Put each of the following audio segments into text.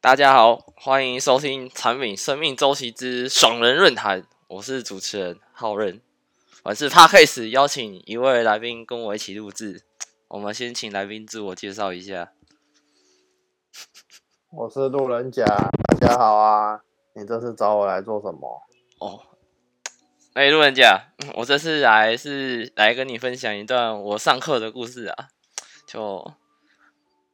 大家好，欢迎收听产品生命周期之爽人论坛，我是主持人浩任，我是 Parkcase 邀请一位来宾跟我一起录制，我们先请来宾自我介绍一下。我是路人甲，大家好啊！你这次找我来做什么？哦，哎，路人甲，我这次来是来跟你分享一段我上课的故事啊，就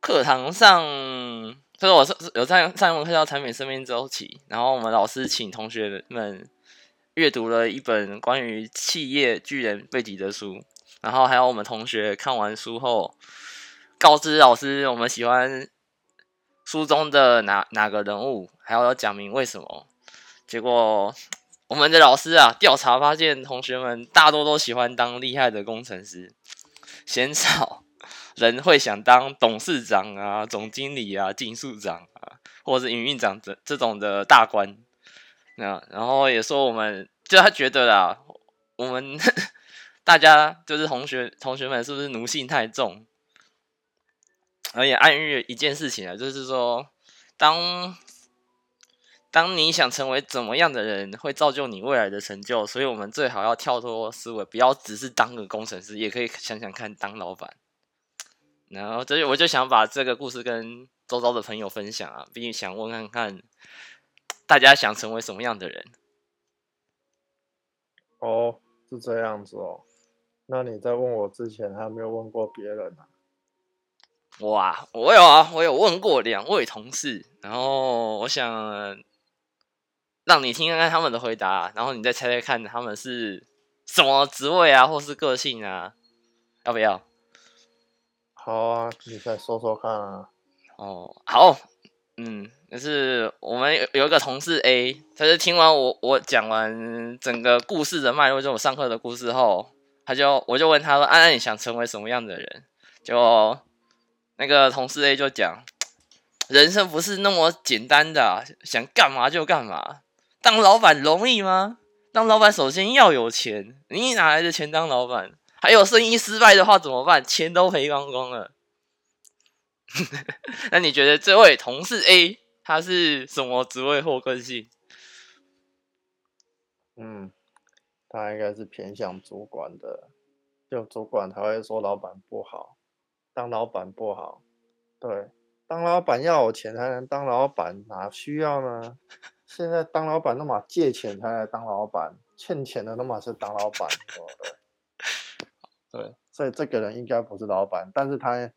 课堂上。就是我是有在上一门课叫产品生命周期，然后我们老师请同学们阅读了一本关于企业巨人背景的书，然后还有我们同学看完书后告知老师我们喜欢书中的哪哪个人物，还要讲明为什么。结果我们的老师啊调查发现，同学们大多都喜欢当厉害的工程师，嫌少。人会想当董事长啊、总经理啊、技术长啊，或者是营运长这这种的大官。那然后也说我们，就他觉得啦，我们 大家就是同学同学们是不是奴性太重？而且暗喻一件事情啊，就是说，当当你想成为怎么样的人，会造就你未来的成就。所以我们最好要跳脱思维，不要只是当个工程师，也可以想想看当老板。然后，所以我就想把这个故事跟周遭的朋友分享啊，并想问看看大家想成为什么样的人。哦，是这样子哦。那你在问我之前，还没有问过别人啊？哇，我有啊，我有问过两位同事，然后我想让你听看看他们的回答，然后你再猜猜看他们是什么职位啊，或是个性啊，要不要？好啊，你再说说看啊。哦，好，嗯，就是我们有有一个同事 A，他是听完我我讲完整个故事的脉络，就我上课的故事后，他就我就问他说：“安安，你想成为什么样的人？”就那个同事 A 就讲：“人生不是那么简单的，想干嘛就干嘛。当老板容易吗？当老板首先要有钱，你哪来的钱当老板？”还有生意失败的话怎么办？钱都赔光光了。那你觉得这位同事 A 他是什么职位或个性？嗯，他应该是偏向主管的，就主管才会说老板不好，当老板不好。对，当老板要有钱才能当老板，哪需要呢？现在当老板那么借钱才来当老板，欠钱的那么是当老板，对对？所以这个人应该不是老板，但是他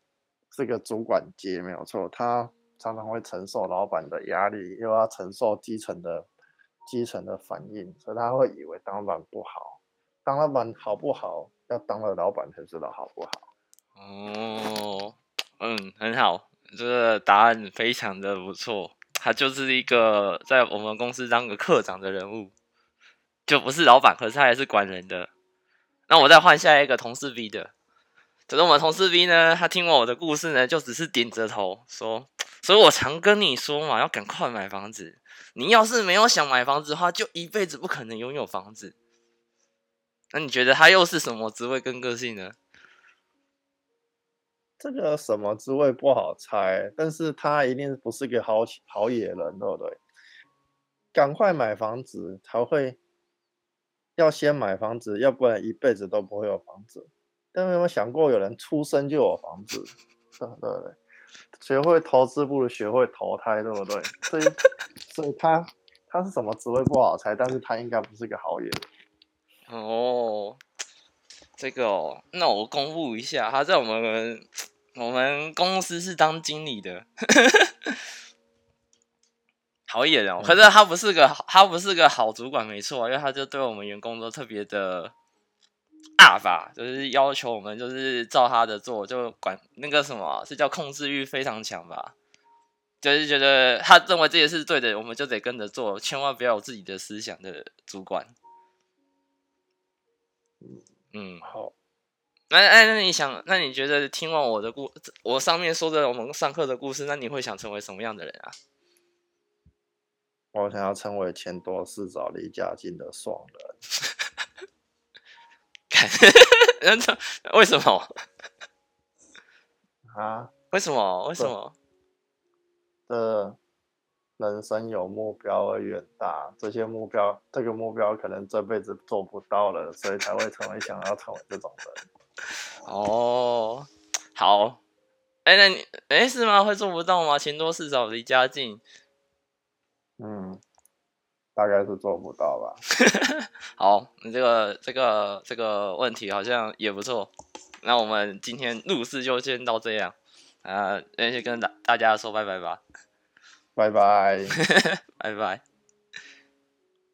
是个主管级，没有错。他常常会承受老板的压力，又要承受基层的基层的反应，所以他会以为当老板不好。当老板好不好？要当了老板才知道好不好。哦，嗯，很好，这个答案非常的不错。他就是一个在我们公司当个科长的人物，就不是老板，可是他还是管人的。那我再换下一个同事 B 的，可是我们同事 B 呢，他听完我的故事呢，就只是点着头说：“所以我常跟你说嘛，要赶快买房子。你要是没有想买房子的话，就一辈子不可能拥有房子。”那你觉得他又是什么职位跟个性呢？这个什么职位不好猜，但是他一定不是个好好野人，对不对？赶快买房子才会。要先买房子，要不然一辈子都不会有房子。但有没有想过，有人出生就有房子？对对对，学会投资不如学会投胎，对不对？所以，所以他他是什么职位不好猜，但是他应该不是个好人。哦，这个哦，那我公布一下，他在我们我们公司是当经理的。好野人，可是他不是个他不是个好主管，没错，因为他就对我们员工都特别的阿法，就是要求我们就是照他的做，就管那个什么是叫控制欲非常强吧，就是觉得他认为这些是对的，我们就得跟着做，千万不要有自己的思想的主管。嗯，好，那哎，那你想，那你觉得听完我的故，我上面说的我们上课的故事，那你会想成为什么样的人啊？我想要成为钱多事少离家近的爽人。为什么？啊？为什么？为什么？这，人生有目标而远大，这些目标，这个目标可能这辈子做不到了，所以才会成为想要成为这种人。哦，好，哎，那你哎是吗？会做不到吗？钱多事少离家近，嗯，大概是做不到吧。好，你这个这个这个问题好像也不错。那我们今天录制就先到这样，啊，那就跟大大家说拜拜吧。拜拜，拜拜。